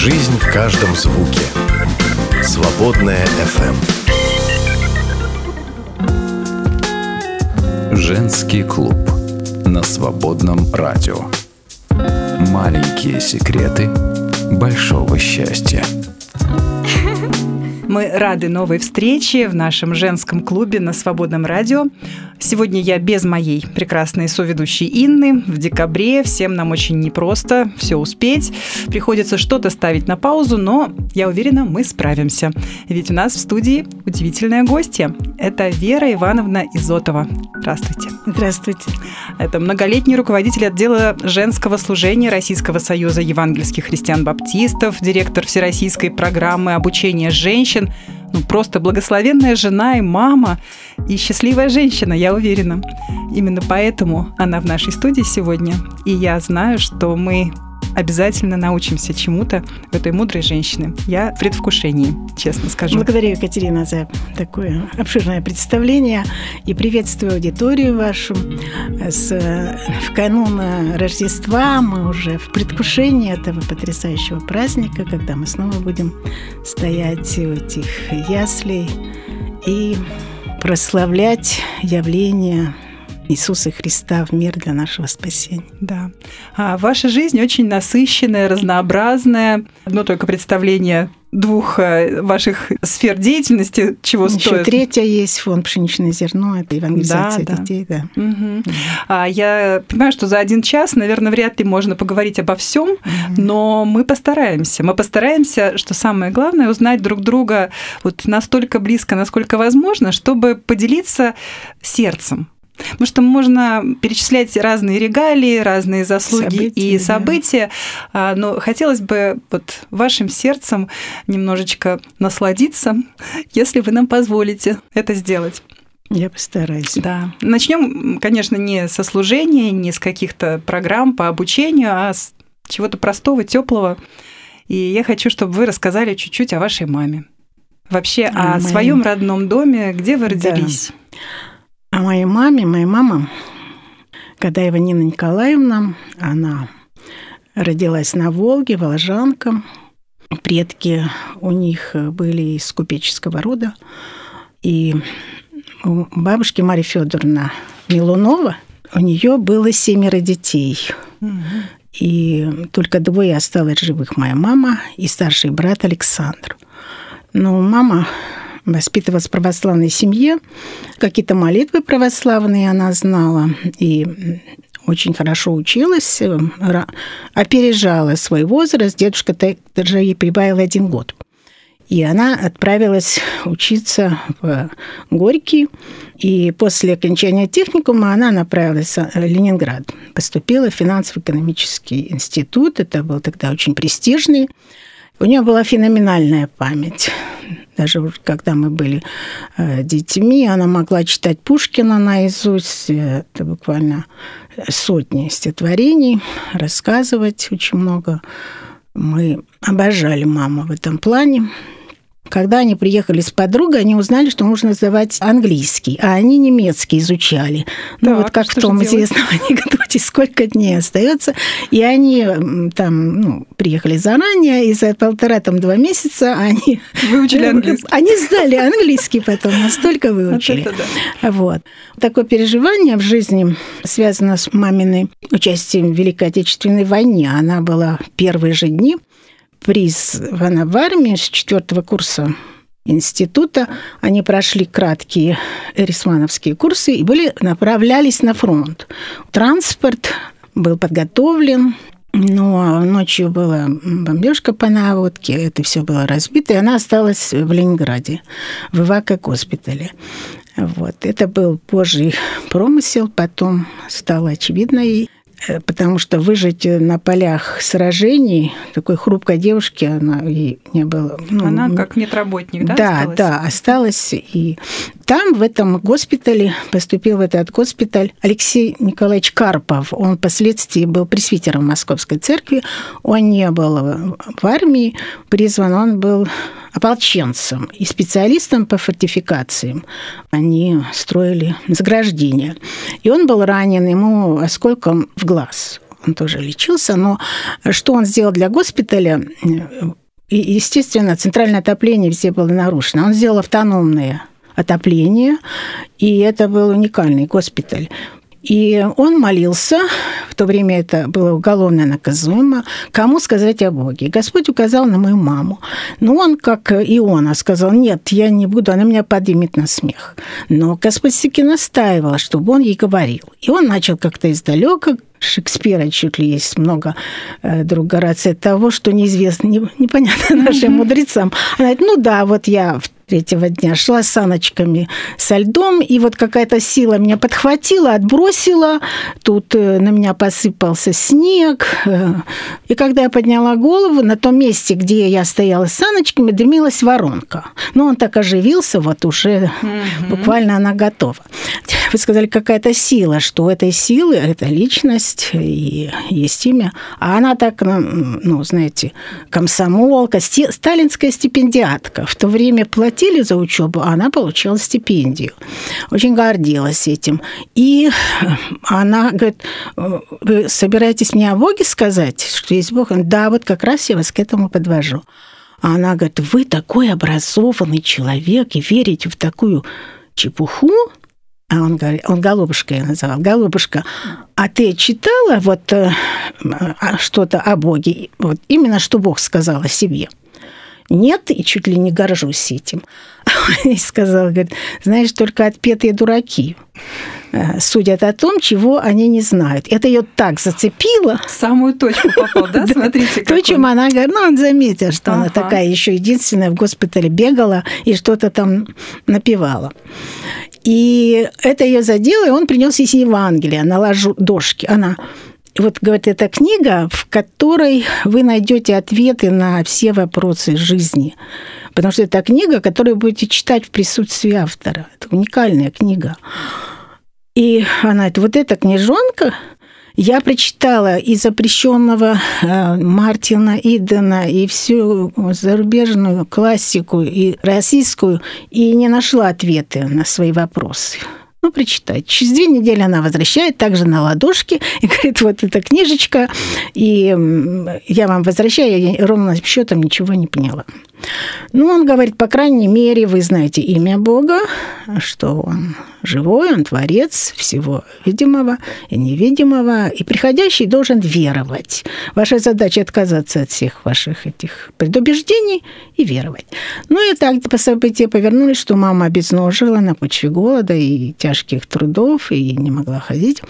Жизнь в каждом звуке. Свободная FM. Женский клуб на свободном радио. Маленькие секреты большого счастья. Мы рады новой встрече в нашем женском клубе на Свободном радио. Сегодня я без моей прекрасной соведущей Инны. В декабре всем нам очень непросто все успеть. Приходится что-то ставить на паузу, но я уверена, мы справимся. Ведь у нас в студии удивительная гостья. Это Вера Ивановна Изотова. Здравствуйте. Здравствуйте. Это многолетний руководитель отдела женского служения Российского союза евангельских христиан-баптистов, директор Всероссийской программы обучения женщин женщин. Ну, просто благословенная жена и мама, и счастливая женщина, я уверена. Именно поэтому она в нашей студии сегодня. И я знаю, что мы обязательно научимся чему-то в этой мудрой женщине. Я в предвкушении, честно скажу. Благодарю, Екатерина, за такое обширное представление и приветствую аудиторию вашу. С, в канун Рождества мы уже в предвкушении этого потрясающего праздника, когда мы снова будем стоять у этих яслей и прославлять явление Иисуса Христа в мир для нашего спасения. Да. А ваша жизнь очень насыщенная, разнообразная. Одно только представление двух э, ваших сфер деятельности, чего Еще стоит. третья есть фонд «Пшеничное зерно», это евангелизация да, детей. Да. Угу. А я понимаю, что за один час, наверное, вряд ли можно поговорить обо всем, угу. но мы постараемся. Мы постараемся, что самое главное, узнать друг друга вот настолько близко, насколько возможно, чтобы поделиться сердцем Потому что можно перечислять разные регалии, разные заслуги события, и события, да. но хотелось бы вот вашим сердцем немножечко насладиться, если вы нам позволите это сделать. Я постараюсь. Да. Начнем, конечно, не со служения, не с каких-то программ по обучению, а с чего-то простого, теплого. И я хочу, чтобы вы рассказали чуть-чуть о вашей маме. Вообще а, о моей... своем родном доме, где вы родились. Да. О моей маме, моя мама, Кадаева Нина Николаевна, она родилась на Волге, волжанка. Предки у них были из купеческого рода. И у бабушки Марьи Федоровна Милунова у нее было семеро детей. И только двое осталось живых. Моя мама и старший брат Александр. Но мама воспитывалась в православной семье. Какие-то молитвы православные она знала. И очень хорошо училась, э, опережала свой возраст. Дедушка даже ей прибавил один год. И она отправилась учиться в Горький. И после окончания техникума она направилась в Ленинград. Поступила в финансово-экономический институт. Это был тогда очень престижный. У нее была феноменальная память. Даже когда мы были э, детьми, она могла читать Пушкина наизусть. Это буквально сотни стихотворений, рассказывать очень много. Мы обожали маму в этом плане. Когда они приехали с подругой, они узнали, что нужно сдавать английский, а они немецкий изучали. Ну, вот как в том известном анекдоте, сколько дней остается. И они там ну, приехали заранее, и за полтора-два месяца они... Выучили английский. Они сдали английский потом, настолько выучили. Вот, да. вот. Такое переживание в жизни связано с маминой участием в Великой Отечественной войне. Она была первые же дни призвана в армию с четвертого курса института. Они прошли краткие эрисмановские курсы и были, направлялись на фронт. Транспорт был подготовлен, но ночью была бомбежка по наводке, это все было разбито, и она осталась в Ленинграде, в Ивако-госпитале. Вот. Это был Божий промысел, потом стало очевидно Э, потому что выжить на полях сражений такой хрупкой девушки она ей не было. Ну, она как медработник, да? Да, осталась? да, осталась. И там, в этом госпитале, поступил в этот госпиталь Алексей Николаевич Карпов. Он впоследствии был пресвитером Московской церкви. Он не был в армии призван, он был ополченцем и специалистом по фортификациям. Они строили заграждение. И он был ранен, ему осколком в глаз. он тоже лечился, но что он сделал для госпиталя, и, естественно, центральное отопление все было нарушено. Он сделал автономное отопление, и это был уникальный госпиталь. И он молился, в то время это было уголовно наказуемо, кому сказать о Боге. Господь указал на мою маму. Но он, как Иона, сказал, нет, я не буду, она меня поднимет на смех. Но Господь все-таки настаивал, чтобы он ей говорил. И он начал как-то издалека Шекспира чуть ли есть много э, друг Горация того, что неизвестно, не, непонятно нашим мудрецам. Она говорит, ну да, вот я в третьего дня шла с саночками со льдом, и вот какая-то сила меня подхватила, отбросила, тут э, на меня посыпался снег, э, и когда я подняла голову, на том месте, где я стояла с саночками, дымилась воронка. Но он так оживился, вот уже угу. буквально она готова. Вы сказали, какая-то сила, что у этой силы, это личность и есть имя, а она так, ну, ну знаете, комсомолка, сталинская стипендиатка, в то время платила платили за учебу, а она получила стипендию. Очень гордилась этим. И она говорит, вы собираетесь мне о Боге сказать, что есть Бог? Да, вот как раз я вас к этому подвожу. А она говорит, вы такой образованный человек и верите в такую чепуху? А он говорит, он голубушка я называл, голубушка, а ты читала вот э, а, что-то о Боге, вот именно что Бог сказал о себе? Нет, и чуть ли не горжусь этим. И сказал, говорит, знаешь, только отпетые дураки э, судят о том, чего они не знают. Это ее так зацепило. В самую точку попал, да? Смотрите, То, чем она говорит, ну, он заметил, что она такая еще единственная в госпитале бегала и что-то там напевала. И это ее задело, и он принес из Евангелия на ложу дошки. Она вот, говорит, это книга, в которой вы найдете ответы на все вопросы жизни. Потому что это книга, которую будете читать в присутствии автора. Это уникальная книга. И она говорит, вот эта книжонка, я прочитала и запрещенного э, Мартина Идена, и всю зарубежную классику, и российскую, и не нашла ответы на свои вопросы. Ну, прочитать. Через две недели она возвращает также на ладошке и говорит, вот эта книжечка, и я вам возвращаю, я ровно счетом ничего не поняла. Ну, он говорит, по крайней мере, вы знаете имя Бога, что Он живой, Он творец всего видимого и невидимого, и приходящий должен веровать. Ваша задача отказаться от всех ваших этих предубеждений и веровать. Ну и так по события повернулись, что мама обезножила на почве голода и тяжких трудов, и не могла ходить.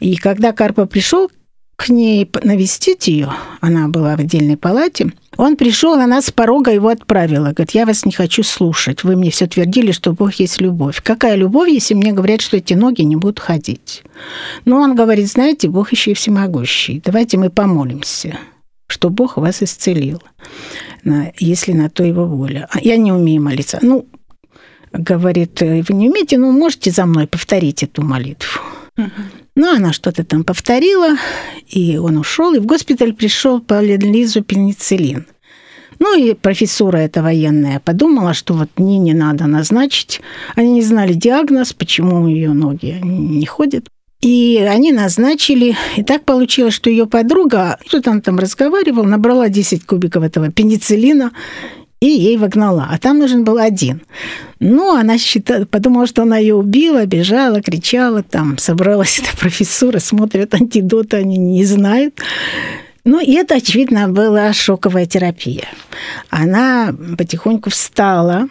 И когда Карпа пришел к ней навестить ее, она была в отдельной палате, он пришел, она с порога его отправила. Говорит, я вас не хочу слушать. Вы мне все твердили, что Бог есть любовь. Какая любовь, если мне говорят, что эти ноги не будут ходить? Но он говорит, знаете, Бог еще и всемогущий. Давайте мы помолимся, что Бог вас исцелил, если на то его воля. А я не умею молиться. Ну, говорит, вы не умеете, но можете за мной повторить эту молитву. Ну, она что-то там повторила, и он ушел, и в госпиталь пришел по Лизу пенициллин. Ну и профессура эта военная подумала, что вот Нине надо назначить. Они не знали диагноз, почему ее ноги не ходят. И они назначили, и так получилось, что ее подруга, кто-то там разговаривал, набрала 10 кубиков этого пенициллина и ей вогнала. А там нужен был один. Ну, она считала, подумала, что она ее убила, бежала, кричала, там собралась эта профессура, смотрят антидоты, они не знают. Ну, и это, очевидно, была шоковая терапия. Она потихоньку встала,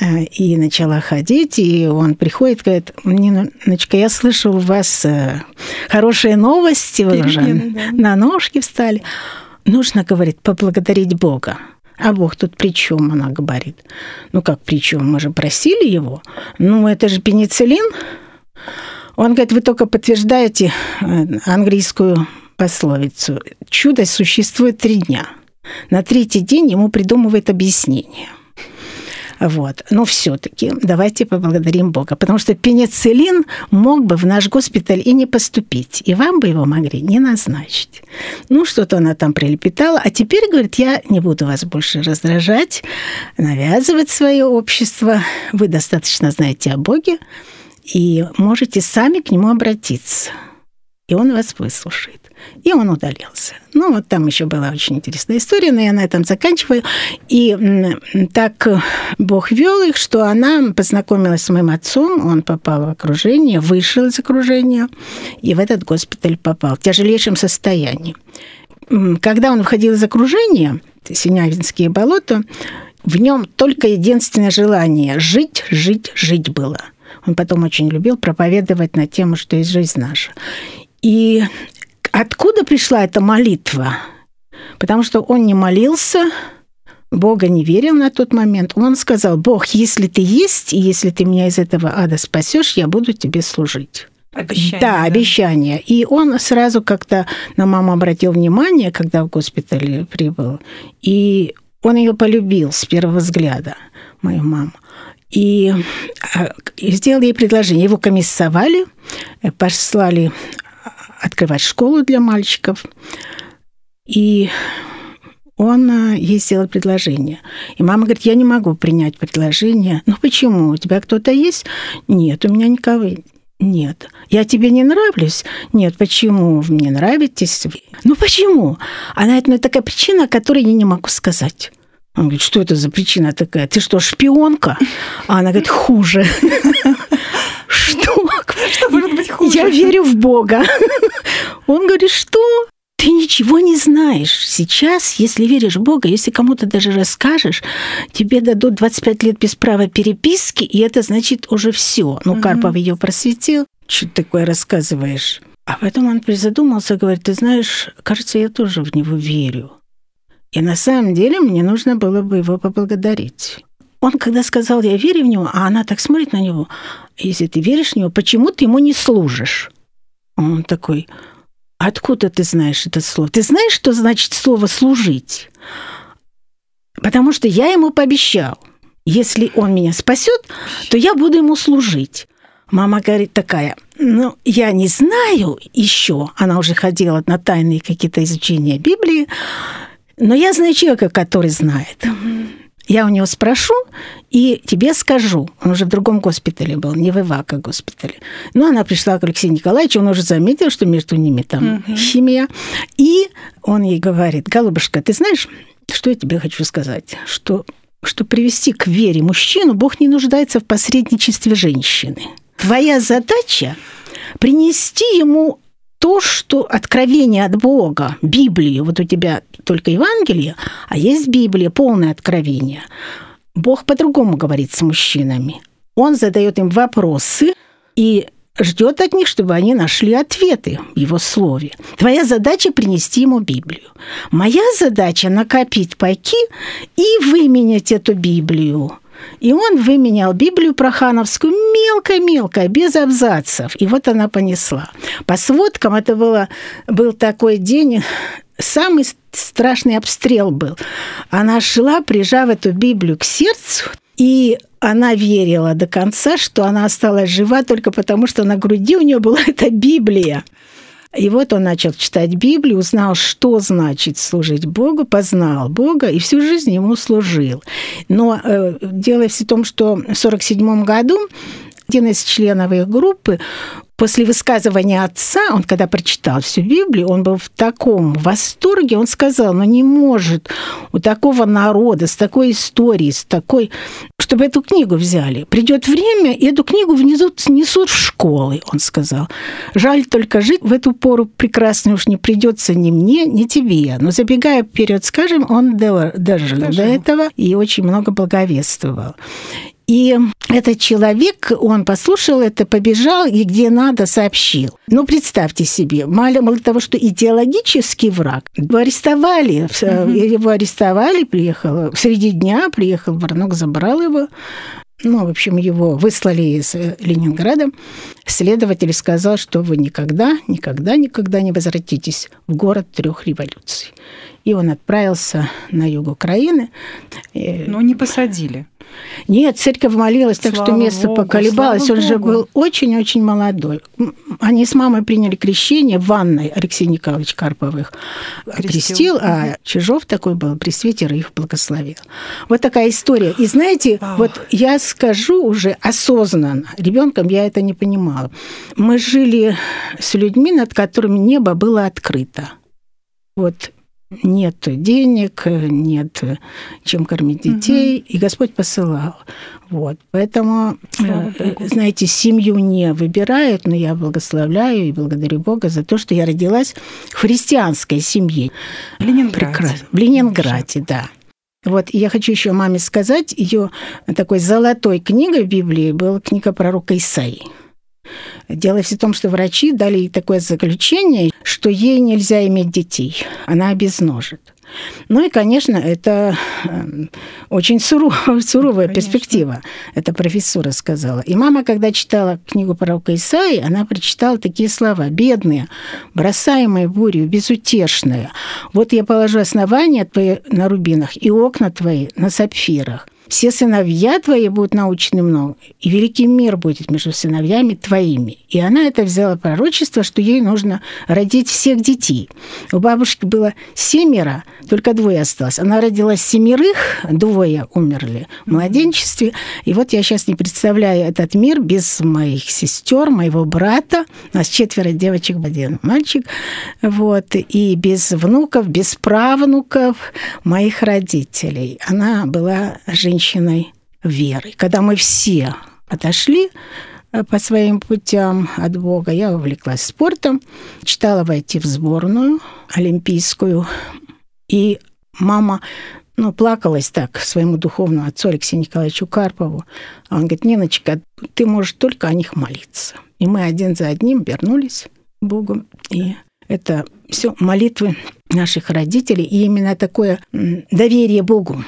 э, и начала ходить, и он приходит, говорит, Ниночка, я слышал у вас э, хорошие новости, вы уже да. на ножки встали. Нужно, говорит, поблагодарить Бога. А Бог тут при чем, она говорит. Ну как при чем? Мы же просили его. Ну это же пенициллин. Он говорит, вы только подтверждаете э, английскую пословицу. Чудо существует три дня. На третий день ему придумывает объяснение – вот. Но все-таки давайте поблагодарим Бога, потому что пенициллин мог бы в наш госпиталь и не поступить, и вам бы его могли не назначить. Ну, что-то она там прилепетала, а теперь, говорит, я не буду вас больше раздражать, навязывать свое общество. Вы достаточно знаете о Боге, и можете сами к нему обратиться, и он вас выслушает. И он удалился. Ну, вот там еще была очень интересная история, но я на этом заканчиваю. И так Бог вел их, что она познакомилась с моим отцом, он попал в окружение, вышел из окружения, и в этот госпиталь попал в тяжелейшем состоянии. Когда он выходил из окружения, Синявинские болота, в нем только единственное желание – жить, жить, жить было. Он потом очень любил проповедовать на тему, что есть жизнь наша. И откуда пришла эта молитва? Потому что он не молился, Бога не верил на тот момент. Он сказал, Бог, если ты есть, и если ты меня из этого ада спасешь, я буду тебе служить. Обещание. Да, да, обещание. И он сразу как-то на маму обратил внимание, когда в госпитале прибыл. И он ее полюбил с первого взгляда, мою маму. И а, сделал ей предложение. Его комиссовали, э, послали открывать школу для мальчиков. И он э, ей сделал предложение. И мама говорит, я не могу принять предложение. Ну почему? У тебя кто-то есть? Нет, у меня никого нет. Я тебе не нравлюсь? Нет. Почему вы мне нравитесь? Ну почему? Она это ну, такая причина, которую я не могу сказать. Он говорит, что это за причина такая? Ты что, шпионка? А она говорит, хуже. Что? Что может быть хуже? Я верю в Бога. Он говорит, что? Ты ничего не знаешь. Сейчас, если веришь в Бога, если кому-то даже расскажешь, тебе дадут 25 лет без права переписки, и это значит уже все. Ну, Карпов ее просветил. Что ты такое рассказываешь? А потом он призадумался, говорит, ты знаешь, кажется, я тоже в него верю. И на самом деле мне нужно было бы его поблагодарить. Он когда сказал, я верю в него, а она так смотрит на него, если ты веришь в него, почему ты ему не служишь? Он такой, Откуда ты знаешь это слово? Ты знаешь, что значит слово «служить»? Потому что я ему пообещал, если он меня спасет, то я буду ему служить. Мама говорит такая, ну, я не знаю еще, она уже ходила на тайные какие-то изучения Библии, но я знаю человека, который знает. Я у него спрошу и тебе скажу. Он уже в другом госпитале был, не в Ивака госпитале. Но она пришла к Алексею Николаевичу, он уже заметил, что между ними там угу. химия. И он ей говорит, голубушка, ты знаешь, что я тебе хочу сказать? Что, что привести к вере мужчину, Бог не нуждается в посредничестве женщины. Твоя задача принести ему то, что откровение от Бога, Библию, вот у тебя только Евангелие, а есть Библия, полное откровение. Бог по-другому говорит с мужчинами. Он задает им вопросы и ждет от них, чтобы они нашли ответы в его слове. Твоя задача принести ему Библию. Моя задача накопить пайки и выменять эту Библию и он выменял Библию Прохановскую мелко-мелко, без абзацев. И вот она понесла. По сводкам это было, был такой день, самый страшный обстрел был. Она шла, прижав эту Библию к сердцу, и она верила до конца, что она осталась жива только потому, что на груди у нее была эта Библия. И вот он начал читать Библию, узнал, что значит служить Богу, познал Бога и всю жизнь ему служил. Но э, дело в том, что в 1947 году один из членов их группы после высказывания отца, он когда прочитал всю Библию, он был в таком восторге, он сказал, ну не может у такого народа, с такой историей, с такой, чтобы эту книгу взяли. Придет время, и эту книгу внизу снесут в школы, он сказал. Жаль только жить в эту пору прекрасно уж не придется ни мне, ни тебе. Но забегая вперед, скажем, он дожил, дожил до этого и очень много благовествовал. И этот человек, он послушал это, побежал и где надо сообщил. Ну, представьте себе, мало, того, что идеологический враг, арестовали, mm его арестовали, приехал среди дня, приехал Варнок, забрал его, ну, в общем, его выслали из э, Ленинграда. Следователь сказал, что вы никогда, никогда, никогда не возвратитесь в город трех революций. И он отправился на юг Украины. Но не посадили. Нет, церковь молилась, так Слава что место Богу, поколебалось. Он же Богу. был очень-очень молодой. Они с мамой приняли крещение в ванной Алексей Николаевич Карповых. Крестил. Крестил, а Чижов такой был, пресвитер, их благословил. Вот такая история. И знаете, Вау. вот я скажу уже осознанно, ребенком я это не понимала. Мы жили с людьми, над которыми небо было открыто. Вот нет денег, нет чем кормить детей, и Господь посылал. Вот. Поэтому, Слава э, знаете, семью не выбирают, но я благословляю и благодарю Бога за то, что я родилась в христианской семье. В Ленинграде. Прекрасно. В Ленинграде, да. Вот, и я хочу еще маме сказать, ее такой золотой книгой в Библии была книга пророка Исаии. Дело все в том, что врачи дали ей такое заключение, что ей нельзя иметь детей, она обезножит. Ну и, конечно, это э, очень суровая, суровая Конечно. перспектива. Это профессора сказала. И мама, когда читала книгу пророка Исаии, она прочитала такие слова. «Бедные, бросаемые бурью, безутешные. Вот я положу основания твои на рубинах и окна твои на сапфирах. Все сыновья твои будут научены много, и великий мир будет между сыновьями твоими. И она это взяла пророчество, что ей нужно родить всех детей. У бабушки было семеро, только двое осталось. Она родила семерых, двое умерли в младенчестве. И вот я сейчас не представляю этот мир без моих сестер, моего брата. У нас четверо девочек, один мальчик. Вот. И без внуков, без правнуков моих родителей. Она была женщиной веры. Когда мы все отошли э, по своим путям от Бога, я увлеклась спортом, читала войти в сборную олимпийскую. И мама ну, плакалась так своему духовному отцу Алексею Николаевичу Карпову. Он говорит, Ниночка, ты можешь только о них молиться. И мы один за одним вернулись к Богу. И это все молитвы наших родителей. И именно такое доверие Богу.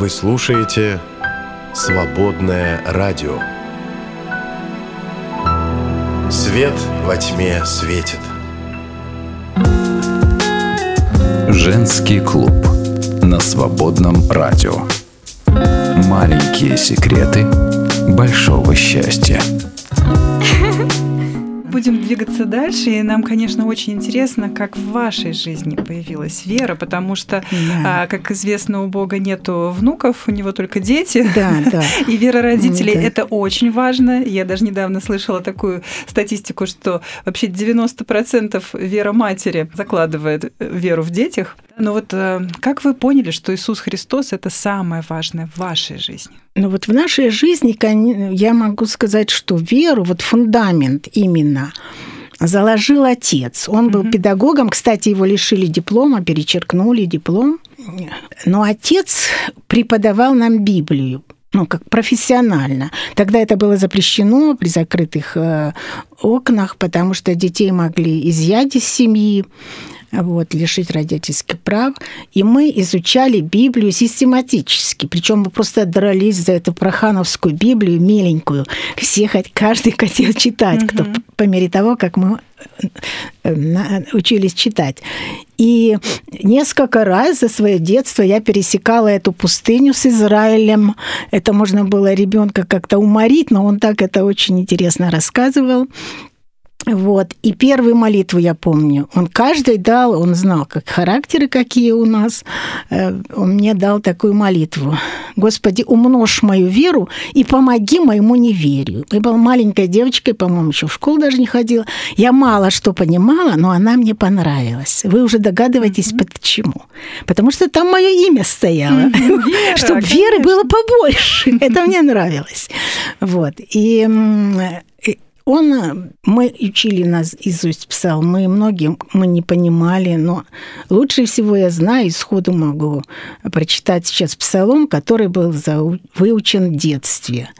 Вы слушаете «Свободное радио». Свет во тьме светит. Женский клуб на свободном радио. Маленькие секреты большого счастья. Будем двигаться дальше, и нам, конечно, очень интересно, как в вашей жизни появилась вера, потому что, Да. а, как известно, у Бога нету внуков, у него только дети. Да, да. И вера родителей Да. это очень важно. Я даже недавно слышала такую статистику, что вообще 90% вера матери закладывает э, веру в детях. Но вот э, как вы поняли, что Иисус Христос это самое важное в вашей жизни? Ну вот в нашей жизни я могу сказать, что веру, вот фундамент именно заложил отец. Он был Мгм. педагогом, кстати, его лишили диплома, перечеркнули диплом. Но отец преподавал нам Библию ну, как профессионально. Тогда это было запрещено при закрытых э, окнах, потому что детей могли изъять из семьи, вот, лишить родительских прав. И мы изучали Библию систематически. Причем мы просто дрались за эту прохановскую Библию, миленькую. Все, хоть- каждый хотел читать, кто по мере того, как мы э, учились читать. И несколько раз за свое детство я пересекала эту пустыню с Израилем. Это можно было ребенка как-то уморить, но он так это очень интересно рассказывал. Вот. И первую молитву я помню. Он каждый дал, он знал, как характеры какие у нас. Э, Он мне дал такую молитву. Господи, умножь мою веру и помоги моему неверию. Я была маленькой девочкой, по-моему, еще в школу даже не ходила. Я мало что понимала, но она мне понравилась. Вы уже догадываетесь, почему. Потому что там мое имя стояло. Чтобы веры было побольше. Это мне нравилось. Вот. И и он, мы учили нас изусть псалмы, многие мы не понимали, но лучше всего я знаю, и сходу могу прочитать сейчас псалом, который был зау- выучен в детстве.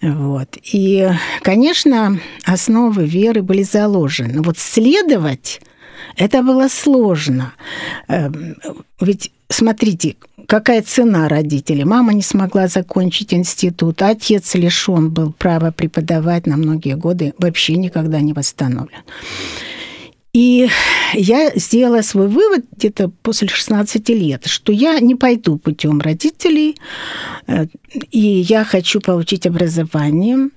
Вот. И, конечно, основы веры были заложены. Вот следовать это было сложно. Эм, Ведь смотрите, какая цена родителей. Мама не смогла закончить институт, отец лишен был права преподавать на многие годы, вообще никогда не восстановлен. И я сделала свой вывод где-то после 16 лет, что я не пойду путем родителей, э, и я хочу получить образование,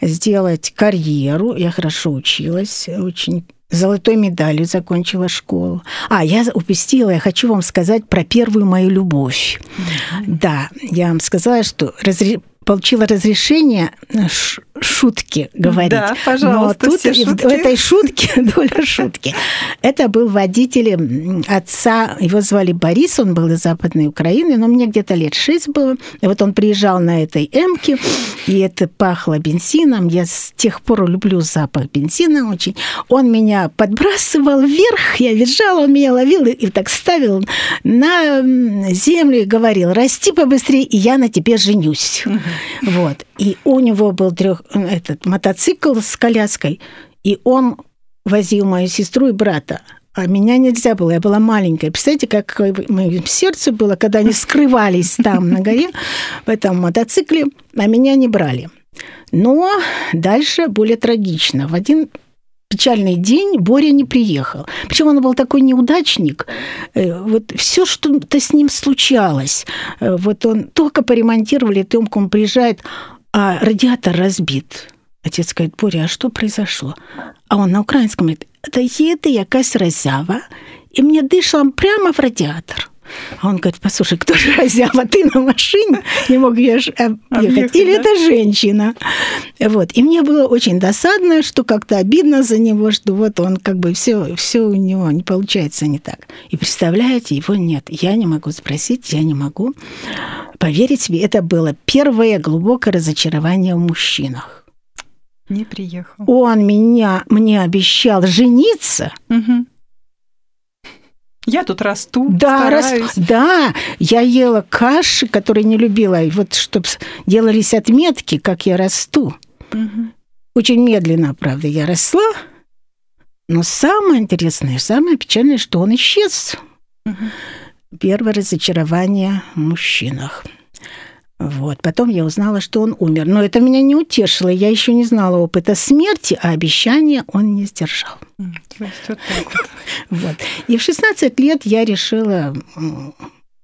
сделать карьеру. Я хорошо училась, очень золотой медалью закончила школу. А, я упустила, я хочу вам сказать про первую мою любовь. Mm-hmm. Да, я вам сказала, что разре получила разрешение э, шутки говорить. Да, пожалуйста, Но тут все шутки. в этой шутке доля шутки. Это был водитель отца, его звали Борис, он был из Западной Украины, но мне где-то лет шесть было. И вот он приезжал на этой эмке, и это пахло бензином. Я с тех пор люблю запах бензина очень. Он меня подбрасывал вверх, я визжала, он меня ловил и, и так ставил на землю и говорил, расти побыстрее, и я на тебе женюсь. Вот. И у него был трех, этот мотоцикл с коляской, и он возил мою сестру и брата. А меня нельзя было, я была маленькая. Представляете, как моему сердце было, когда они скрывались там на горе в этом мотоцикле, а меня не брали. Но дальше более трагично. В один печальный день Боря не приехал. Причем он был такой неудачник. Э, вот все что-то с ним случалось. Э, вот он только поремонтировали, Тёмка, он приезжает, а радиатор разбит. Отец говорит, Боря, а что произошло? А он на украинском говорит, это їде якась разява, и мне дышал прямо в радиатор. А он говорит, послушай, кто же разява? Ты на машине не мог ехать? Или да? это женщина? Вот. И мне было очень досадно, что как-то обидно за него, что вот он как бы все, все у него не получается не так. И представляете, его нет. Я не могу спросить, я не могу поверить себе. Это было первое глубокое разочарование в мужчинах. Не приехал. Он меня, мне обещал жениться. Угу. Я тут расту, да, стараюсь. Расту, да, я ела каши, которые не любила, и вот чтобы делались отметки, как я расту. Угу. Очень медленно, правда, я росла, но самое интересное, самое печальное, что он исчез. Угу. Первое разочарование в мужчинах. Вот. Потом я узнала, что он умер. Но это меня не утешило. Я еще не знала опыта смерти, а обещания он не сдержал. Вот. И в 16 лет я решила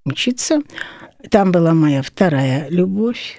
учиться. Там была моя вторая любовь.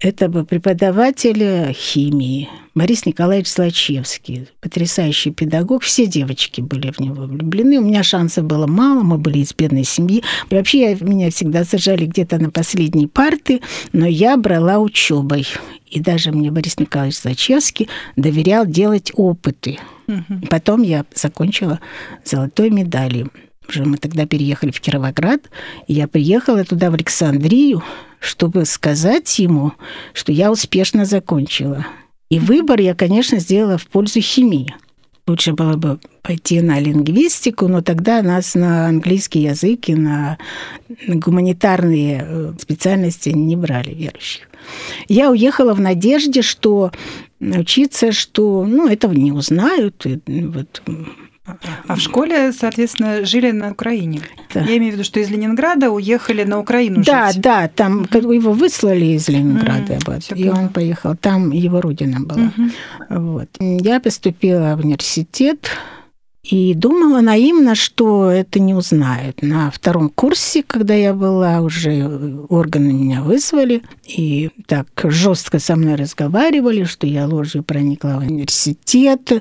Это был преподаватель химии Борис Николаевич Злачевский, потрясающий педагог. Все девочки были в него влюблены. У меня шансов было мало, мы были из бедной семьи. Вообще меня всегда сажали где-то на последней парты, но я брала учебой. И даже мне Борис Николаевич Злачевский доверял делать опыты. Угу. Потом я закончила золотой медалью. Уже мы тогда переехали в Кировоград, и я приехала туда, в Александрию, чтобы сказать ему, что я успешно закончила. И выбор я, конечно, сделала в пользу химии. Лучше было бы пойти на лингвистику, но тогда нас на английский язык и на гуманитарные э, специальности не брали верующих. Я уехала в надежде, что учиться, что ну, этого не узнают. И вот а в школе, соответственно, жили на Украине. Да. Я имею в виду, что из Ленинграда уехали на Украину да, жить. Да, да, там mm-hmm. его выслали из Ленинграда, mm-hmm. вот, и он поехал. Там его родина была. Mm-hmm. Вот. Я поступила в университет и думала наивно, что это не узнают. На втором курсе, когда я была, уже органы меня вызвали и так жестко со мной разговаривали, что я ложью проникла в университет,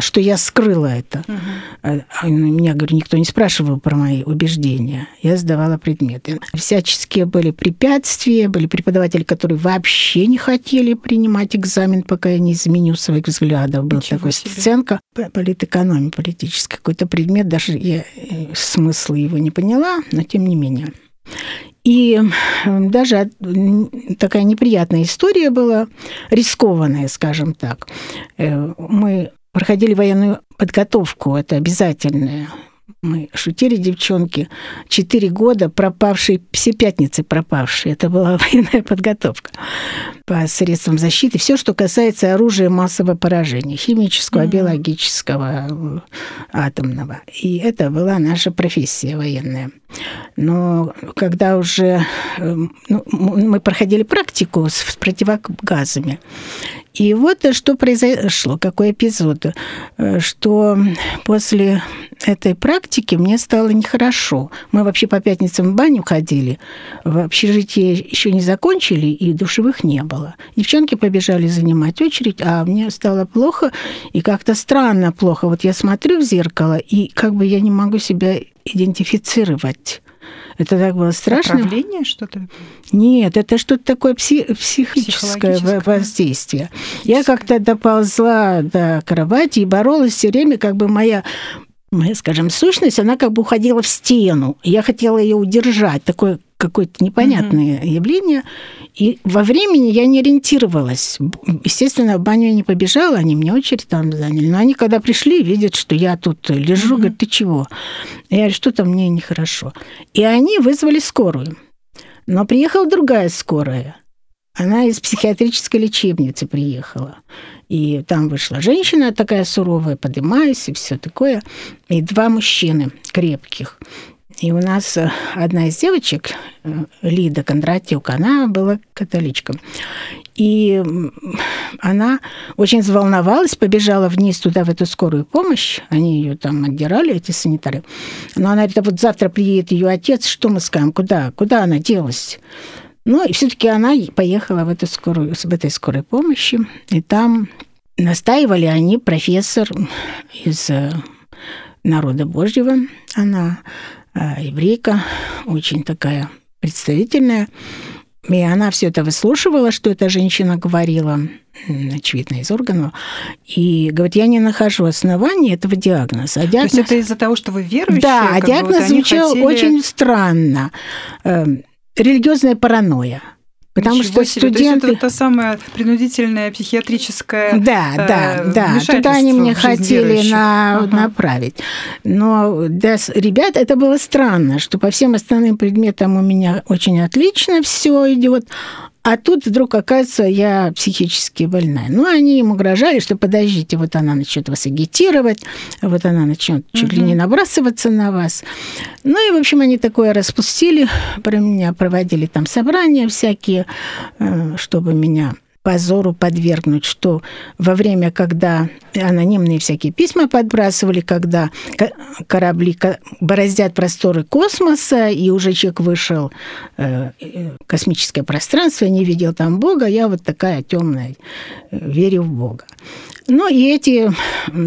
что я скрыла это. Угу. А меня, говорю, никто не спрашивал про мои убеждения. Я сдавала предметы. Всяческие были препятствия, были преподаватели, которые вообще не хотели принимать экзамен, пока я не изменю своих взглядов. Был Ничего такой себе. сценка политэкономии, политической политический какой-то предмет, даже я э, смысла его не поняла, но тем не менее. И даже такая неприятная история была, рискованная, скажем так. Э, мы проходили военную подготовку, это обязательное мы шутили, девчонки, четыре года пропавшие, все пятницы пропавшие. Это была военная подготовка по средствам защиты. Все, что касается оружия массового поражения, химического, mm-hmm. биологического, атомного. И это была наша профессия военная. Но когда уже эм, ну, мы проходили практику с противогазами, и вот что произошло, какой эпизод, э, что после этой практики мне стало нехорошо. Мы вообще по пятницам в баню ходили, в общежитие еще не закончили, и душевых не было. Девчонки побежали занимать очередь, а мне стало плохо, и как-то странно плохо. Вот я смотрю в зеркало, и как бы я не могу себя идентифицировать. Это так было страшно. Отравление что-то? Нет, это что-то такое пси- психическое воздействие. Я как-то доползла до кровати и боролась все время, как бы моя моя, скажем, сущность, она как бы уходила в стену. Я хотела ее удержать. Такое какое-то непонятное mm-hmm. явление. И во времени я не ориентировалась. Естественно, в баню я не побежала, они мне очередь там заняли. Но они, когда пришли, видят, что я тут лежу, mm-hmm. говорят, ты чего? Я говорю, что-то мне нехорошо. И они вызвали скорую. Но приехала другая скорая. Она из психиатрической лечебницы приехала. И там вышла женщина такая суровая, подымаясь и все такое. И два мужчины крепких. И у нас э, одна из девочек, э, Лида Кондратюк, она была католичком. И она очень взволновалась, побежала вниз туда, в эту скорую помощь. Они ее там отдирали, эти санитары. Но она говорит, а вот завтра приедет ее отец, что мы скажем, куда, куда она делась? Ну, и все-таки она поехала в, эту скорую, в этой скорой помощи, и там настаивали они, профессор из э, народа Божьего, она Э, еврейка, очень такая представительная. И она все это выслушивала, что эта женщина говорила, очевидно, из органов, и говорит, я не нахожу оснований этого диагноза. А диагноз... То есть это из-за того, что вы верующие? Да, а диагноз вот звучал хотели... очень странно. Религиозная паранойя. Потому Ничего что себе. студенты... То есть это та самая принудительная психиатрическая Да, э, да, да. Туда они мне хотели на, ага. направить. Но для ребят это было странно, что по всем остальным предметам у меня очень отлично все идет, а тут вдруг, оказывается, я психически больная. Ну, они им угрожали, что подождите, вот она начнет вас агитировать, вот она начнет чуть ли не набрасываться на вас. Ну и, в общем, они такое распустили, про меня проводили там собрания всякие, э, чтобы меня позору подвергнуть, что во время, когда анонимные всякие письма подбрасывали, когда корабли бороздят просторы космоса, и уже человек вышел э, в космическое пространство, не видел там Бога, я вот такая темная, э, верю в Бога. Ну, и эти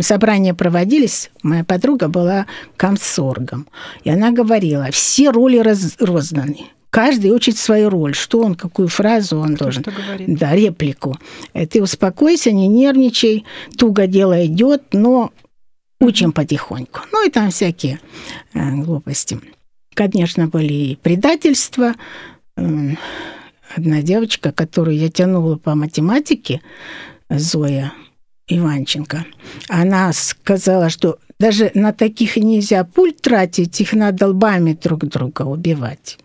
собрания проводились. Моя подруга была комсоргом. И она говорила, все роли раз, розданы каждый учит свою роль, что он, какую фразу он Кто должен. Говорит. Да, реплику. Э, ты успокойся, не нервничай, туго дело идет, но учим потихоньку. Ну и там всякие э, глупости. Конечно, были и предательства. Одна девочка, которую я тянула по математике, Зоя Иванченко, она сказала, что даже на таких нельзя пульт тратить, их надо лбами друг друга убивать.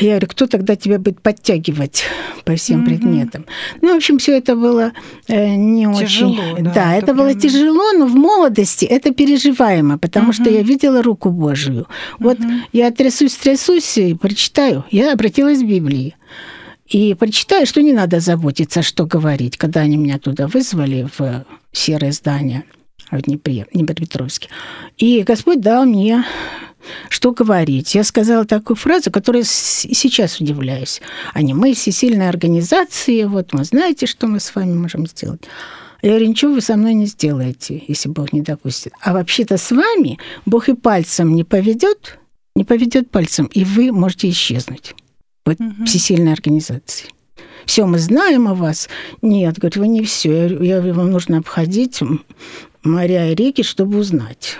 Я говорю, кто тогда тебя будет подтягивать по всем mm-hmm. предметам? Ну, в общем, все это было э, не тяжело, очень... Да, да это, это было тяжело, но в молодости это переживаемо, потому mm-hmm. что я видела руку Божию. Вот mm-hmm. я трясусь, трясусь и прочитаю. Я обратилась к Библии. И прочитаю, что не надо заботиться, что говорить, когда они меня туда вызвали в серое здание в Днепре, Днепропетровске. И Господь дал мне что говорить. Я сказала такую фразу, которую сейчас удивляюсь. Они, мы все сильные организации, вот мы знаете, что мы с вами можем сделать. Я говорю, ничего вы со мной не сделаете, если Бог не допустит. А вообще-то с вами Бог и пальцем не поведет, не поведет пальцем, и вы можете исчезнуть. Вот угу. всесильной организации. Все, мы знаем о вас. Нет, говорю, вы не все. Я, я, вам нужно обходить моря и реки, чтобы узнать.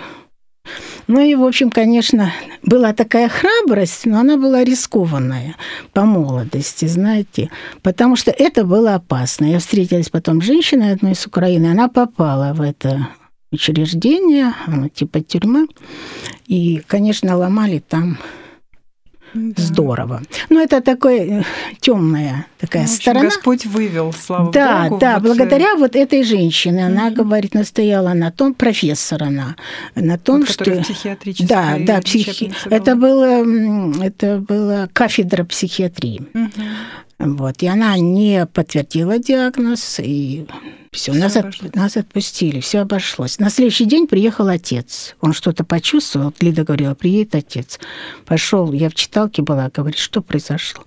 Ну и, в общем, конечно, была такая храбрость, но она была рискованная по молодости, знаете, потому что это было опасно. Я встретилась потом с женщиной одной из Украины, она попала в это учреждение, оно типа тюрьмы, и, конечно, ломали там да. здорово. Но это такое темная такая ну, общем, сторона. Господь вывел, слава да, Богу. Да, вот... благодаря вот этой женщине. Она mm-hmm. говорит, настояла на том, профессор она, на том, вот, что... Да, да, психи... это было, это была кафедра психиатрии. Mm-hmm. Вот, и она не подтвердила диагноз, и все, нас, от, нас отпустили, все обошлось. На следующий день приехал отец. Он что-то почувствовал. Лида говорила, приедет отец. Пошел, я в читалке была, говорит, что произошло.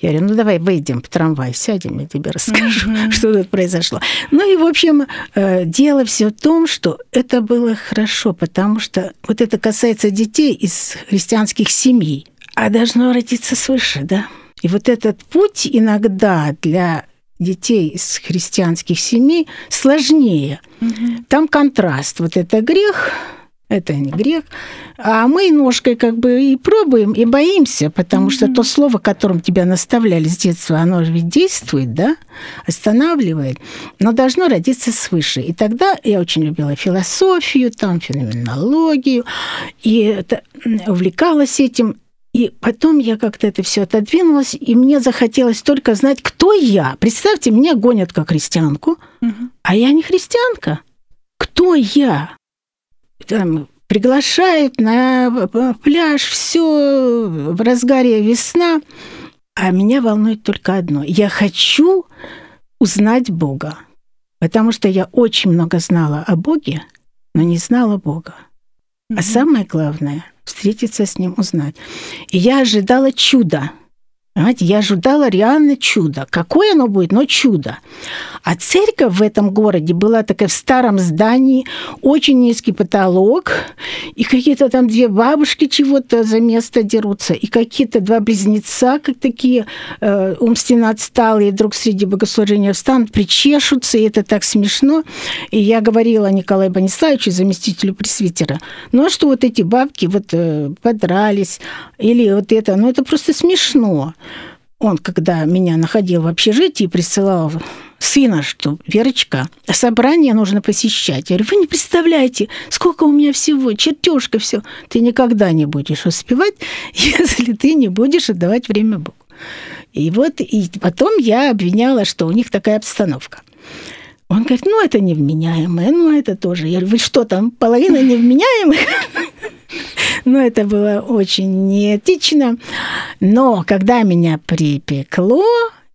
Я говорю, ну давай выйдем в трамвай, сядем, я тебе расскажу, mm-hmm. что тут произошло. Ну и, в общем, э, дело все в том, что это было хорошо, потому что вот это касается детей из христианских семей, а должно родиться свыше, да? И вот этот путь иногда для детей из христианских семей сложнее. Угу. Там контраст. Вот это грех, это не грех. А мы ножкой как бы и пробуем, и боимся, потому mm что то слово, которым тебя наставляли с детства, оно же ведь действует, да, останавливает, но должно родиться свыше. И тогда я очень любила философию, там, феноменологию, и это, увлекалась этим. И потом я как-то это все отодвинулась, и мне захотелось только знать, кто я. Представьте, меня гонят как христианку, угу. а я не христианка. Кто я? Там приглашают на пляж, все в разгаре весна, а меня волнует только одно. Я хочу узнать Бога, потому что я очень много знала о Боге, но не знала Бога. А самое главное — встретиться с ним, узнать. И я ожидала чуда – Понимаете, я ожидала реально чудо. Какое оно будет, но чудо. А церковь в этом городе была такая в старом здании, очень низкий потолок, и какие-то там две бабушки чего-то за место дерутся, и какие-то два близнеца, как такие э, умственно отсталые, вдруг среди богослужения встанут, причешутся, и это так смешно. И я говорила Николаю Бониславовичу, заместителю пресвитера, ну а что вот эти бабки вот э, подрались, или вот это, ну это просто смешно он, когда меня находил в общежитии, присылал сына, что Верочка, собрание нужно посещать. Я говорю, вы не представляете, сколько у меня всего, чертежка, все. Ты никогда не будешь успевать, если ты не будешь отдавать время Богу. И вот, и потом я обвиняла, что у них такая обстановка. Он говорит, ну, это невменяемое, ну, это тоже. Я говорю, вы что там, половина невменяемых? Но это было очень неэтично. Но когда меня припекло,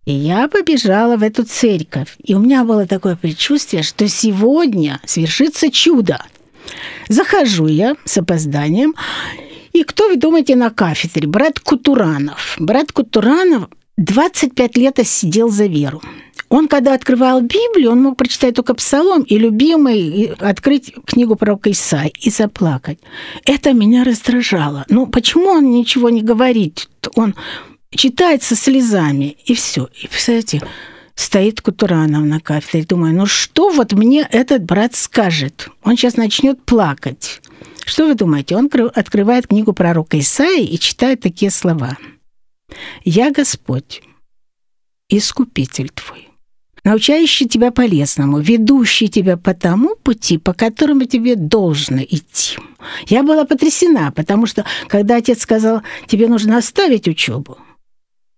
я побежала в эту церковь. И у меня было такое предчувствие, что сегодня свершится чудо. Захожу я с опозданием. И кто, вы думаете, на кафедре? Брат Кутуранов. Брат Кутуранов 25 лет сидел за веру. Он, когда открывал Библию, он мог прочитать только Псалом и любимый, и открыть книгу пророка Исаи и заплакать. Это меня раздражало. Ну, почему он ничего не говорит? Он читает со слезами, и все. И, представляете, стоит Кутуранов на кафедре. Думаю, ну что вот мне этот брат скажет? Он сейчас начнет плакать. Что вы думаете? Он открывает книгу пророка Исаи и читает такие слова. «Я Господь, Искупитель твой, научающий тебя полезному, ведущий тебя по тому пути, по которому тебе должно идти. Я была потрясена, потому что когда отец сказал, тебе нужно оставить учебу,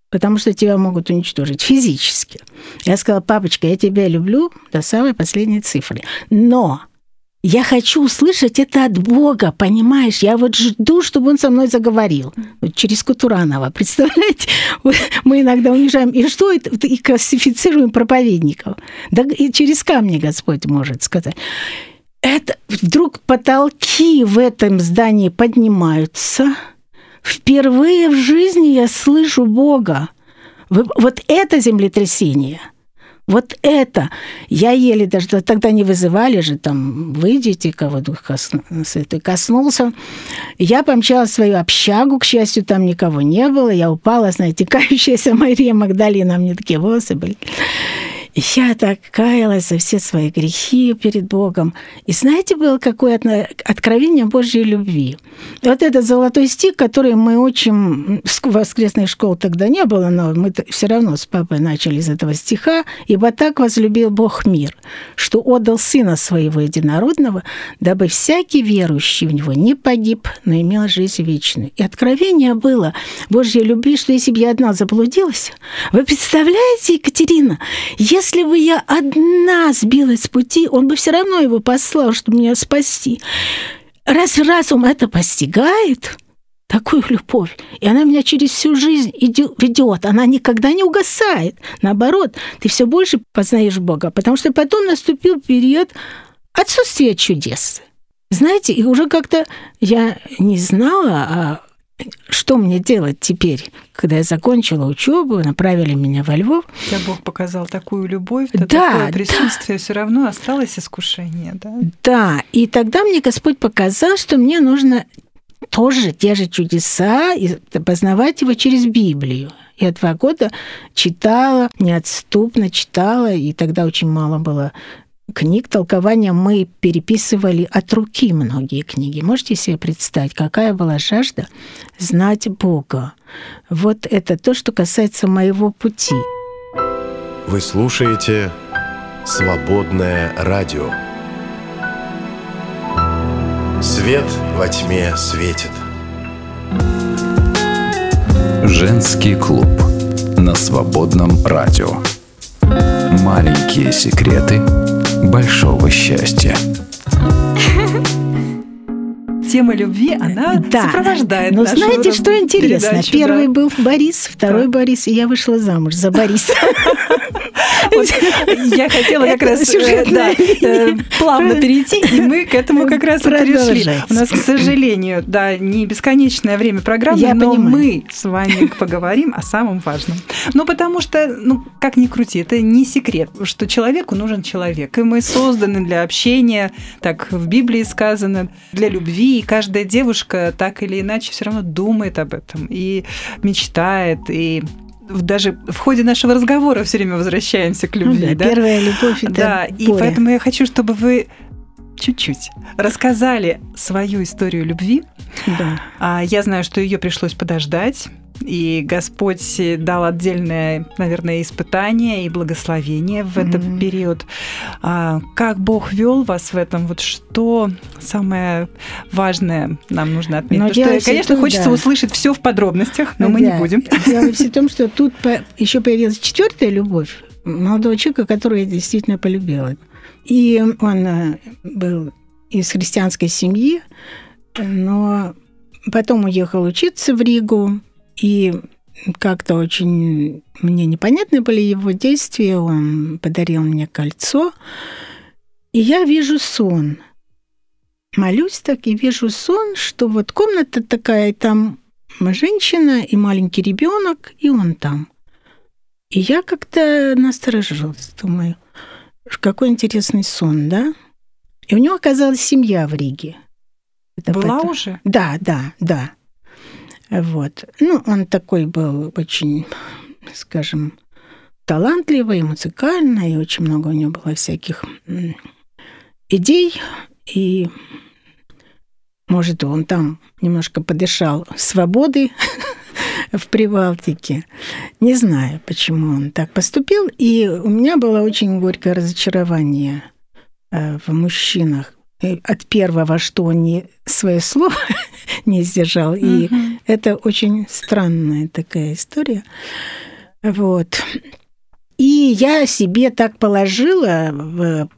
потому что тебя могут уничтожить физически. Я сказала, папочка, я тебя люблю до самой последней цифры. Но я хочу услышать это от Бога, понимаешь? Я вот жду, чтобы он со мной заговорил. Вот через Кутуранова, представляете? Мы иногда унижаем. И что это? И классифицируем проповедников. Да и через камни Господь может сказать. Это вдруг потолки в этом здании поднимаются. Впервые в жизни я слышу Бога. Вот это землетрясение – вот это. Я еле даже тогда не вызывали же, там, выйдите, кого Дух коснулся. Я помчала свою общагу, к счастью, там никого не было. Я упала, знаете, кающаяся Мария Магдалина, мне такие волосы были. Я так каялась за все свои грехи перед Богом. И знаете, было какое откровение Божьей любви. Вот этот золотой стих, который мы учим, воскресной школы тогда не было, но мы все равно с папой начали из этого стиха. «Ибо так возлюбил Бог мир, что отдал Сына Своего Единородного, дабы всякий верующий в Него не погиб, но имел жизнь вечную». И откровение было Божьей любви, что если бы я одна заблудилась, вы представляете, Екатерина, если если бы я одна сбилась с пути, он бы все равно его послал, чтобы меня спасти. Разве разум это постигает? Такую любовь. И она меня через всю жизнь ведет. Она никогда не угасает. Наоборот, ты все больше познаешь Бога, потому что потом наступил период отсутствия чудес. Знаете, и уже как-то я не знала, а что мне делать теперь, когда я закончила учебу, направили меня во Львов? Тебя Бог показал такую любовь, да, такое присутствие, да. все равно осталось искушение, да? Да, и тогда мне Господь показал, что мне нужно тоже те же чудеса и познавать его через Библию. Я два года читала, неотступно читала, и тогда очень мало было книг толкования мы переписывали от руки многие книги. Можете себе представить, какая была жажда знать Бога? Вот это то, что касается моего пути. Вы слушаете «Свободное радио». Свет во тьме светит. Женский клуб на свободном радио. Маленькие секреты большого счастья. Тема любви, она да. сопровождает Но знаете, что интересно? Передачу, Первый да. был Борис, второй да. Борис, и я вышла замуж за Бориса. Я хотела как раз э, э, плавно перейти, и мы к этому как раз перешли. У нас, к сожалению, да, не бесконечное время программы, но мы с вами поговорим о самом важном. Ну, потому что, ну, как ни крути, это не секрет, что человеку нужен человек. И мы созданы для общения, так в Библии сказано, для любви, и каждая девушка так или иначе все равно думает об этом и мечтает, и даже в ходе нашего разговора все время возвращаемся к любви. Ну, да, да? Первая любовь это Да, и поэтому я хочу, чтобы вы чуть-чуть рассказали свою историю любви. Да. А, я знаю, что ее пришлось подождать. И Господь дал отдельное, наверное, испытание и благословение в этот mm-hmm. период. А, как Бог вел вас в этом? Вот что самое важное нам нужно отметить? Но Потому что, конечно, том, хочется да. услышать все в подробностях, но да. мы не будем. Дело в том, что тут еще появилась четвертая любовь молодого человека, которого я действительно полюбила. И он э, был из христианской семьи, но потом уехал учиться в Ригу, и как-то очень мне непонятны были его действия. Он подарил мне кольцо, и я вижу сон. Молюсь так и вижу сон, что вот комната такая, там женщина и маленький ребенок, и он там. И я как-то насторожилась, думаю, какой интересный сон, да? И у него оказалась семья в Риге. Это Была потом... уже? Да, да, да. Вот. Ну, он такой был очень, скажем, талантливый, музыкальный, и очень много у него было всяких идей, и, может, он там немножко подышал свободы в Прибалтике. Не знаю, почему он так поступил. И у меня было очень горькое разочарование э, в мужчинах, от первого, что он не свое слово не сдержал. Угу. И это очень странная такая история. Вот. И я себе так положила в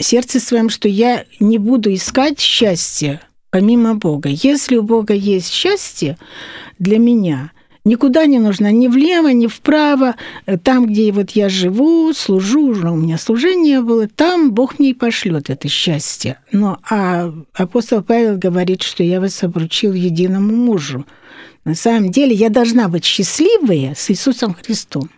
сердце своем, что я не буду искать счастья помимо Бога. Если у Бога есть счастье для меня, Никуда не нужно ни влево, ни вправо. Там, где вот я живу, служу, уже у меня служение было, там Бог мне и пошлет это счастье. Но а апостол Павел говорит, что я вас обручил единому мужу. На самом деле я должна быть счастливая с Иисусом Христом.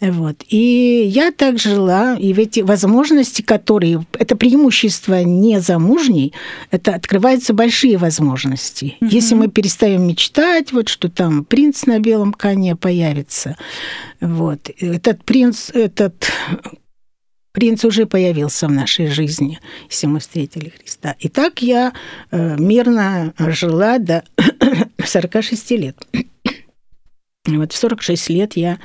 Вот. И я так жила, и в эти возможности, которые... Это преимущество незамужней, это открываются большие возможности. Mm-hmm. Если мы перестаем мечтать, вот что там принц на белом коне появится, вот. Этот принц, этот принц уже появился в нашей жизни, если мы встретили Христа. И так я э, мирно жила до 46 лет. Вот в 46 лет я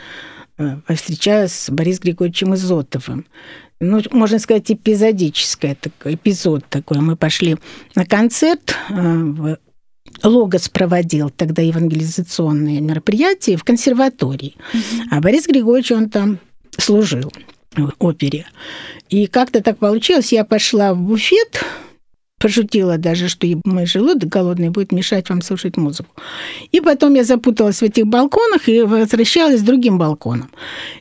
э, встречалась с Борисом Григорьевичем Изотовым. Ну, можно сказать, эпизодическое такой, эпизод такой. Мы пошли на концерт э, в Логос проводил тогда евангелизационные мероприятия в консерватории. Mm-hmm. А Борис Григорьевич, он там служил в опере. И как-то так получилось, я пошла в буфет, пошутила даже, что мой желудок голодный будет мешать вам слушать музыку. И потом я запуталась в этих балконах и возвращалась с другим балконом.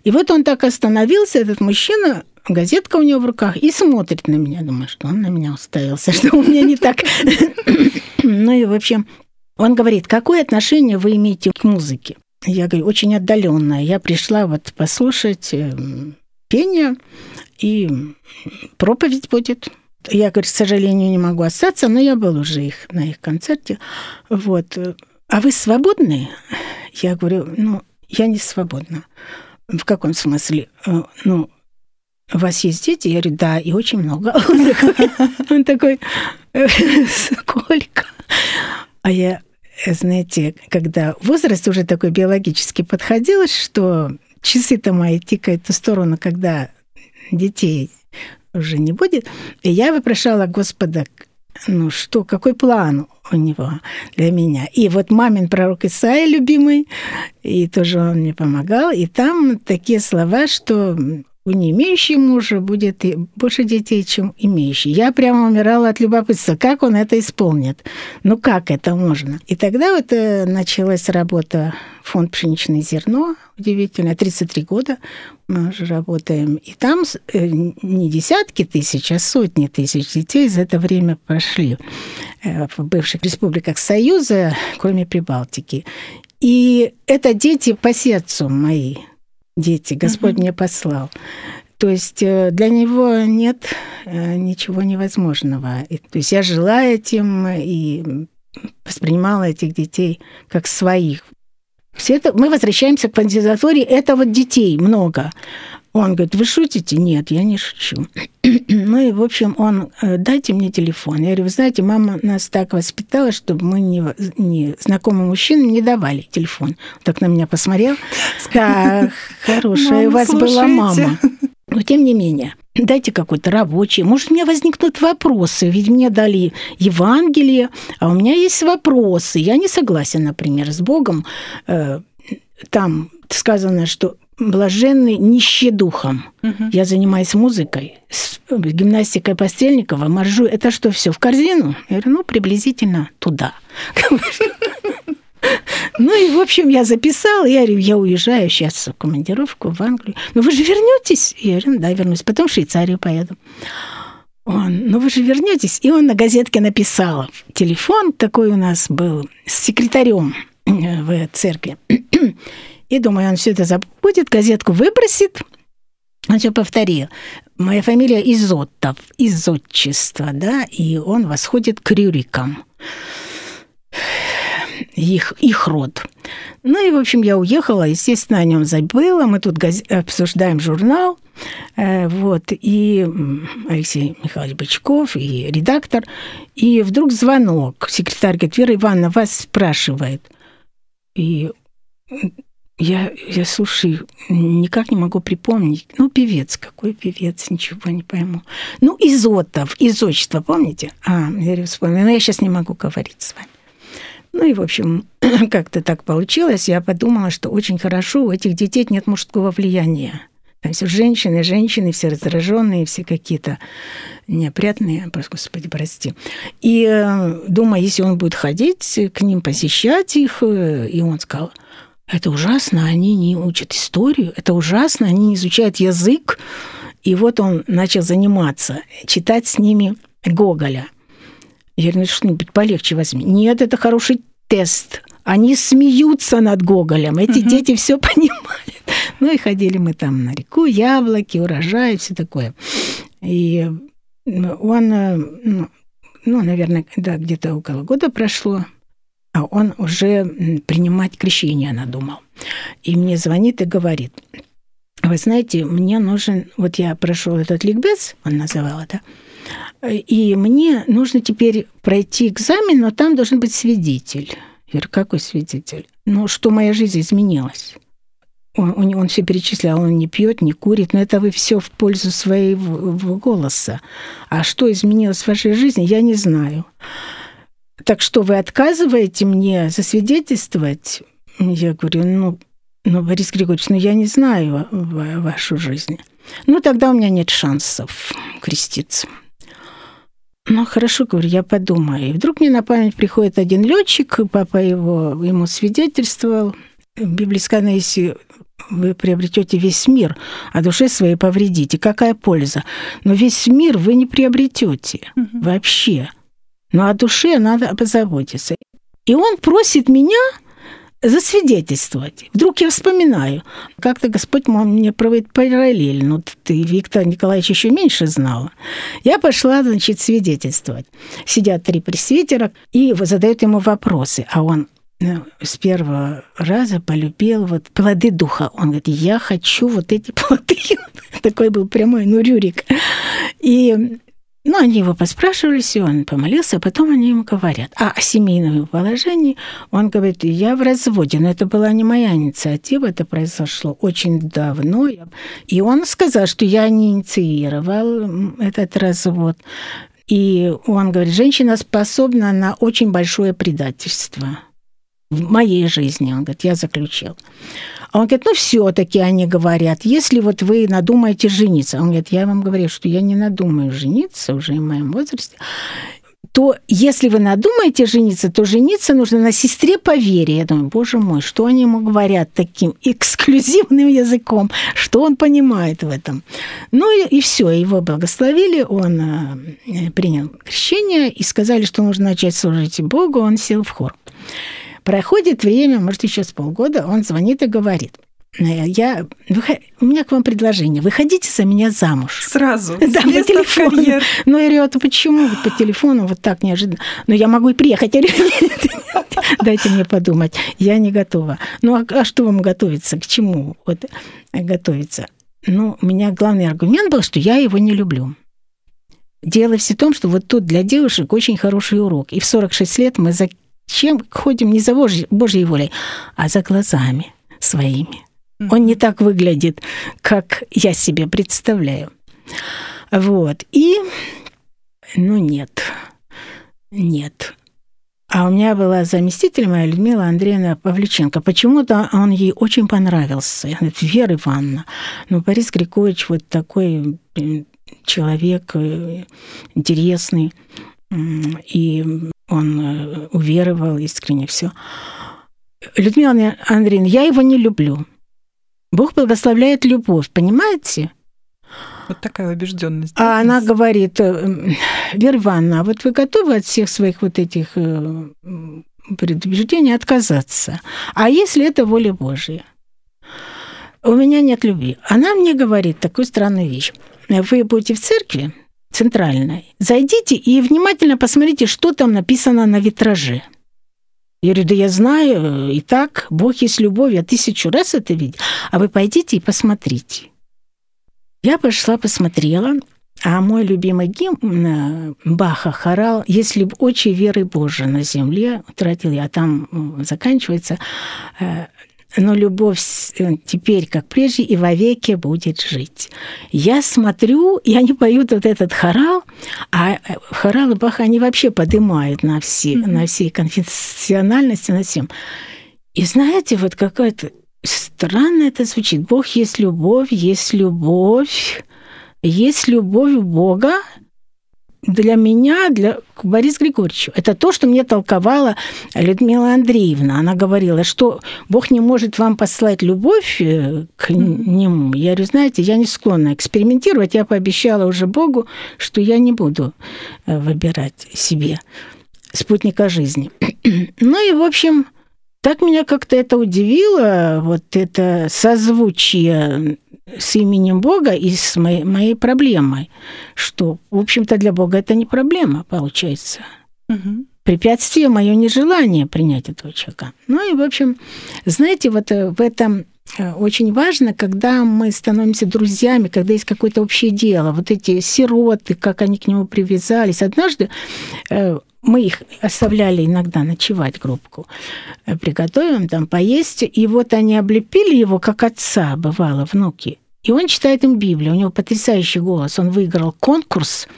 И вот он так остановился, этот мужчина, газетка у него в руках, и смотрит на меня. Думаю, что он на меня уставился, что у меня не так. Ну и, в общем, он говорит, какое отношение вы имеете к музыке? Я говорю, очень отдаленное. Я пришла вот послушать эм, пение, и проповедь будет. Я, говорю, к сожалению, не могу остаться, но я был уже их, на их концерте. Вот. А вы свободны? Я говорю, ну, я не свободна. В каком смысле? Э, ну, у вас есть дети? Я говорю, да, и очень много. Он такой, сколько? А я, знаете, когда возраст уже такой биологически подходил, что часы-то мои тикают в ту сторону, когда детей уже не будет. И я вопрошала Господа, ну что, какой план у него для меня. И вот мамин пророк Исаия любимый, и тоже он мне помогал, и там такие слова, что у не имеющей мужа будет больше детей, чем имеющий. Я прямо умирала от любопытства, как он это исполнит. Ну, как это можно? И тогда вот э, началась работа фонд «Пшеничное зерно». Удивительно, 33 года мы уже работаем. И там э, не десятки тысяч, а сотни тысяч детей за это время прошли э, в бывших республиках Союза, кроме Прибалтики. И это дети по сердцу мои – дети, Господь угу. мне послал. То есть э, для него нет э, ничего невозможного. И, то есть я жила этим и воспринимала этих детей как своих. Все это, мы возвращаемся к кандидатуре. Это вот детей много. Он говорит, вы шутите? Нет, я не шучу. ну и, в общем, он, «Э, дайте мне телефон. Я говорю, вы знаете, мама нас так воспитала, чтобы мы не, не знакомым мужчинам не давали телефон. Он так на меня посмотрел. Да, хорошая у вас была мама. Но тем не менее, дайте какой-то рабочий. Может, у меня возникнут вопросы, ведь мне дали Евангелие, а у меня есть вопросы. Я не согласен, например, с Богом. Э, там сказано, что блаженный нищий духом. Угу. Я занимаюсь музыкой, с гимнастикой Постельникова, моржу. Это что, все в корзину? Я говорю, ну, приблизительно туда. Ну и, в общем, я записала, я говорю, я уезжаю сейчас в командировку в Англию. Ну вы же вернетесь? Я говорю, да, вернусь. Потом в Швейцарию поеду. Он, ну вы же вернетесь. И он на газетке написал. Телефон такой у нас был с секретарем э, в церкви. И думаю, он все это забудет, газетку выбросит. Он все повторил. Моя фамилия Изотов, из отчества, да, и он восходит к Рюрикам. Их, их род. Ну и, в общем, я уехала, естественно, о нем забыла. Мы тут газ... обсуждаем журнал. Э, вот, и Алексей Михайлович Бычков, и редактор. И вдруг звонок. Секретарь говорит, Вера Ивановна вас спрашивает. И я, я, слушай, никак не могу припомнить. Ну, певец, какой певец, ничего не пойму. Ну, Изотов, из отчества, помните? А, я вспомнила, но я сейчас не могу говорить с вами. Ну и, в общем, как-то так получилось. Я подумала, что очень хорошо, у этих детей нет мужского влияния. Там все женщины, женщины, все раздраженные, все какие-то неопрятные, господи, прости. И э, думаю, если он будет ходить к ним, посещать их, э, и он сказал, это ужасно, они не учат историю, это ужасно, они не изучают язык. И вот он начал заниматься, читать с ними Гоголя. Я говорю, ну что-нибудь полегче возьми. Нет, это хороший тест. Они смеются над Гоголем. Эти угу. дети все понимают. Ну и ходили мы там на реку, яблоки, урожай, все такое. И он, э, ну, ну наверное, да, где-то около года прошло, он уже принимать крещение надумал. И мне звонит и говорит, вы знаете, мне нужен, вот я прошел этот ликбез, он называл это, и мне нужно теперь пройти экзамен, но там должен быть свидетель. Я говорю, какой свидетель? Ну, что моя жизнь изменилась. Он, он, он все перечислял, он не пьет, не курит, но это вы все в пользу своего голоса. А что изменилось в вашей жизни, я не знаю. Так что вы отказываете мне засвидетельствовать? Я говорю, ну, ну, Борис Григорьевич, ну я не знаю вашу жизнь. Ну, тогда у меня нет шансов креститься. Ну, хорошо, говорю, я подумаю. И вдруг мне на память приходит один летчик, папа его ему свидетельствовал. Сказано, если вы приобретете весь мир, а душе своей повредите. Какая польза? Но весь мир вы не приобретете угу. вообще. Но о душе надо позаботиться. И он просит меня засвидетельствовать. Вдруг я вспоминаю, как-то Господь мне проводит параллель. Ну, ты, Виктор Николаевич, еще меньше знала. Я пошла, значит, свидетельствовать. Сидят три пресвитера и задают ему вопросы. А он ну, с первого раза полюбил вот плоды духа. Он говорит, я хочу вот эти плоды. Такой был прямой, ну, Рюрик. И ну, они его поспрашивались, и он помолился, а потом они ему говорят. А о семейном положении он говорит, я в разводе, но это была не моя инициатива, это произошло очень давно. И он сказал, что я не инициировал этот развод. И он говорит, женщина способна на очень большое предательство в моей жизни. Он говорит, я заключил. А он говорит, ну, все-таки они говорят, если вот вы надумаете жениться, он говорит, я вам говорю, что я не надумаю жениться уже в моем возрасте, то если вы надумаете жениться, то жениться нужно на сестре по вере. Я думаю, боже мой, что они ему говорят таким эксклюзивным языком, что он понимает в этом. Ну и, и все, его благословили, он э, принял крещение и сказали, что нужно начать служить Богу, он сел в хор. Проходит время, может, еще с полгода, он звонит и говорит, я, у меня к вам предложение. Выходите за меня замуж. Сразу. Да, по телефону. Карьер. Ну, я говорю, а почему по телефону вот так неожиданно? Ну, я могу и приехать. Я говорю, дайте мне подумать. Я не готова. Ну, а, а что вам готовиться? К чему вот готовиться? Ну, у меня главный аргумент был, что я его не люблю. Дело все в том, что вот тут для девушек очень хороший урок. И в 46 лет мы чем ходим не за Божьей, Божьей волей, а за глазами своими. Он не так выглядит, как я себе представляю. Вот. И, ну, нет. Нет. А у меня была заместитель моя Людмила Андреевна Павличенко. Почему-то он ей очень понравился. Вера Ивановна. Ну, Борис Григорьевич вот такой человек э, интересный. И он э, уверовал искренне все. Людмила Андреевна, я его не люблю. Бог благословляет любовь, понимаете? Вот такая убежденность. А она говорит, э, Вера Ивановна, а вот вы готовы от всех своих вот этих э, предубеждений отказаться? А если это воля Божья? У меня нет любви. Она мне говорит такую странную вещь. Вы будете в церкви, центральной, зайдите и внимательно посмотрите, что там написано на витраже. Я говорю, да я знаю, и так, Бог есть любовь, я тысячу раз это видел. А вы пойдите и посмотрите. Я пошла, посмотрела, а мой любимый гимн Баха хорал «Если б очи веры Божией на земле», тратил я, а там заканчивается э, но любовь э, теперь, как прежде, и вовеки будет жить. Я смотрю, и они поют вот этот хорал, а э, хоралы Баха они вообще поднимают на все, mm-hmm. на все конфессиональности, на всем. И знаете, вот какое-то странно это звучит. Бог есть любовь, есть любовь, есть любовь Бога, для меня, для Бориса Григорьевича, это то, что мне толковала Людмила Андреевна. Она говорила, что Бог не может вам послать любовь э, к нему. Я говорю, знаете, я не склонна экспериментировать. Я пообещала уже Богу, что я не буду э, выбирать себе спутника жизни. Ну и, в общем, так меня как-то это удивило, вот это созвучие с именем Бога и с моей, моей проблемой, что, в общем-то, для Бога это не проблема, получается. Мгм. Препятствие мое нежелание принять этого человека. Ну и, в общем, знаете, вот э, в этом э, очень важно, когда мы становимся друзьями, когда есть какое-то общее дело. Вот эти сироты, как они к нему привязались. Однажды э, мы их оставляли иногда ночевать группку, э, приготовим там поесть, и вот они облепили его, как отца, бывало, внуки. И он читает им Библию, у него потрясающий голос, он выиграл конкурс,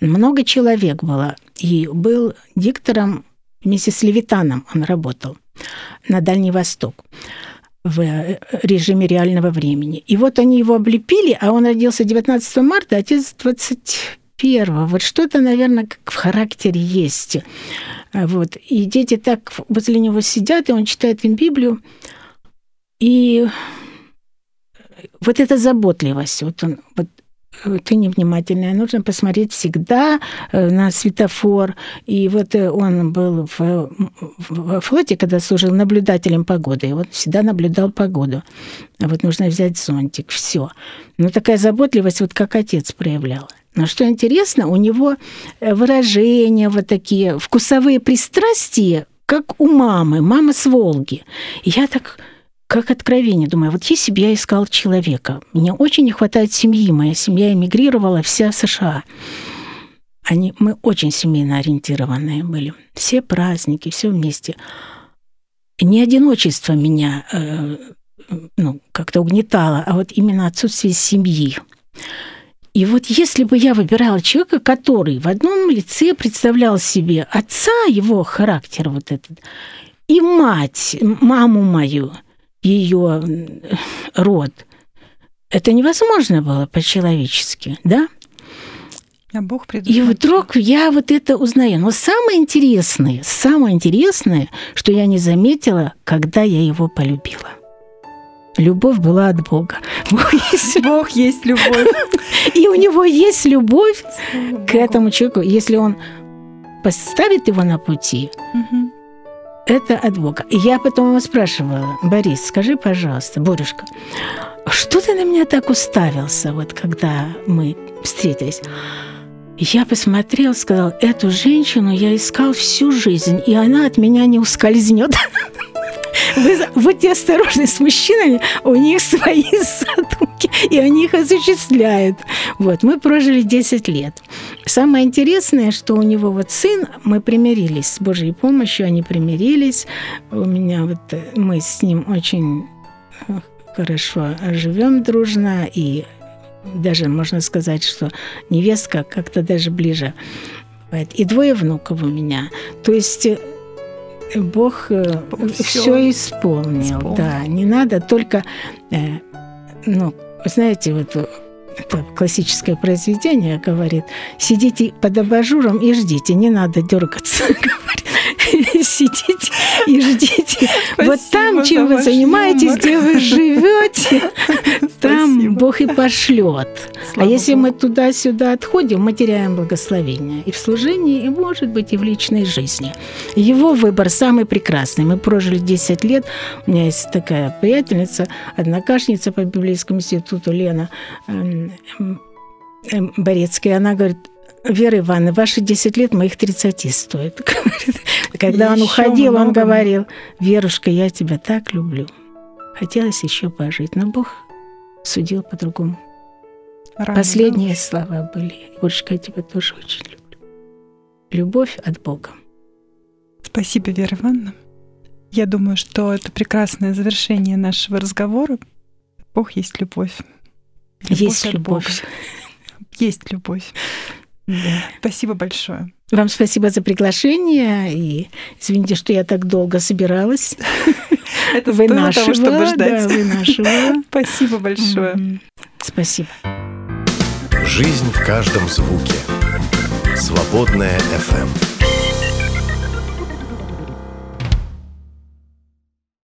много человек было, и был диктором вместе с Левитаном он работал на Дальний Восток в э, режиме реального времени. И вот они его облепили, а он родился 19 марта, отец 21. Вот что-то, наверное, как в характере есть. А Вот. И дети так возле него сидят, и он читает им Библию. И вот эта заботливость, вот он, вот э, ты невнимательная, нужно посмотреть всегда э, на светофор. И вот э, он был в, в- флоте, когда служил наблюдателем погоды, и вот всегда наблюдал погоду. А вот нужно взять зонтик, все. Ну, такая заботливость, вот как отец проявлял. Но что интересно, у него э, выражения вот такие, вкусовые пристрастия, как у мамы, мама с Волги. Я так как откровение. Думаю, вот если бы я искал человека, мне очень не хватает семьи, моя семья эмигрировала вся в США. Они, мы очень семейно ориентированные были. Все праздники, все вместе. Не одиночество меня э, ну, как-то угнетало, а вот именно отсутствие семьи. И вот если бы я выбирала человека, который в одном лице представлял себе отца, его характер вот этот, и мать, маму мою, ее род, это невозможно было по-человечески, да? А Бог И вдруг я вот это узнаю. Но самое интересное, самое интересное, что я не заметила, когда я его полюбила. Любовь была от Бога. Бог есть- Бог есть любовь. И у него есть любовь к этому человеку. Если он поставит его на пути, Мгм. это от Бога. И я потом его спрашивала, Борис, скажи, пожалуйста, Борюшка, что ты на меня так уставился, вот когда мы встретились? Я посмотрел, сказал, эту женщину я искал всю жизнь, и она от меня не ускользнет. Вы будьте осторожны с мужчинами, у них свои задумки, и они их осуществляют. Вот, мы прожили 10 лет. Самое интересное, что у него вот сын, мы примирились с Божьей помощью, они примирились. У меня вот э, мы с ним очень э, хорошо живем дружно, и даже можно сказать, что невестка как-то даже ближе. И двое внуков у меня. То есть э, Бог все всё исполнил, исполнил. да. Не надо только, э, ну, знаете, вот э, это классическое произведение говорит, сидите под абажуром и ждите, не надо дергаться. Сидите и ждите. Вот Спасибо там, за чем вы занимаетесь, где вы живете, там. Бог и пошлет. А Слава если Богу. мы туда-сюда отходим, мы теряем благословение и в служении, и, может быть, и в личной жизни. Его выбор самый прекрасный. Мы прожили 10 лет. У меня есть такая приятельница, однокашница по библейскому институту Лена эм, эм, Борецкая. Она говорит, Вера Ивановна, ваши 10 лет моих 30 стоит. Когда он уходил, он говорил, Верушка, я тебя так люблю. Хотелось еще пожить, но Бог судил по-другому. Последние слова были. Борюшка, я тебя тоже очень люблю. Любовь от Бога. Спасибо, Вера Ивановна. Я думаю, что это прекрасное завершение нашего разговора. Бог есть любовь. Любовь Есть любовь. Бога. Есть любовь. Да. Спасибо большое. Вам спасибо за приглашение. И извините, что я так долго собиралась. Это стоило того, чтобы да, ждать. вынашивала. Спасибо большое. Спасибо. Жизнь в каждом звуке. Свободная FM.